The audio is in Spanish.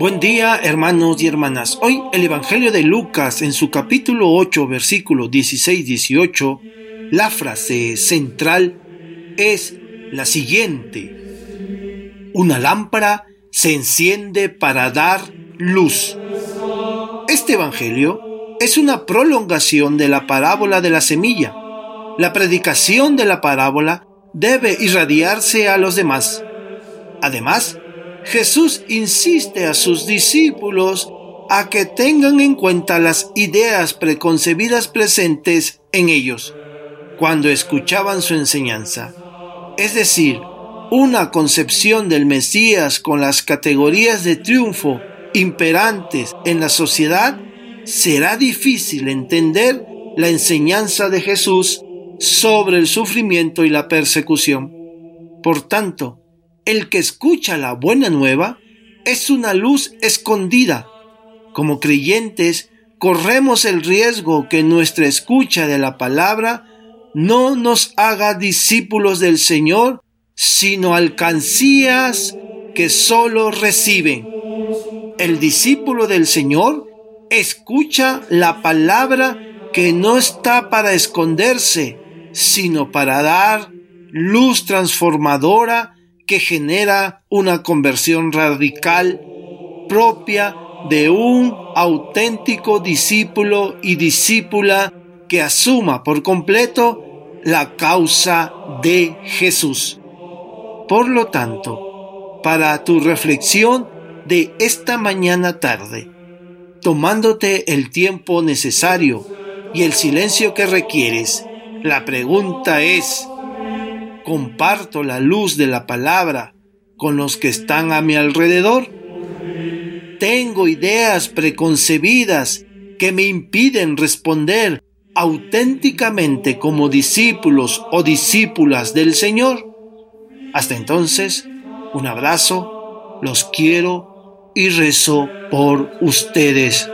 Buen día hermanos y hermanas. Hoy el Evangelio de Lucas en su capítulo 8 versículo 16-18, la frase central es la siguiente. Una lámpara se enciende para dar luz. Este Evangelio es una prolongación de la parábola de la semilla. La predicación de la parábola debe irradiarse a los demás. Además, Jesús insiste a sus discípulos a que tengan en cuenta las ideas preconcebidas presentes en ellos cuando escuchaban su enseñanza. Es decir, una concepción del Mesías con las categorías de triunfo imperantes en la sociedad, será difícil entender la enseñanza de Jesús sobre el sufrimiento y la persecución. Por tanto, el que escucha la buena nueva es una luz escondida. Como creyentes, corremos el riesgo que nuestra escucha de la palabra no nos haga discípulos del Señor, sino alcancías que solo reciben. El discípulo del Señor escucha la palabra que no está para esconderse, sino para dar luz transformadora que genera una conversión radical propia de un auténtico discípulo y discípula que asuma por completo la causa de Jesús. Por lo tanto, para tu reflexión de esta mañana tarde, tomándote el tiempo necesario y el silencio que requieres, la pregunta es, comparto la luz de la palabra con los que están a mi alrededor. Tengo ideas preconcebidas que me impiden responder auténticamente como discípulos o discípulas del Señor. Hasta entonces, un abrazo, los quiero y rezo por ustedes.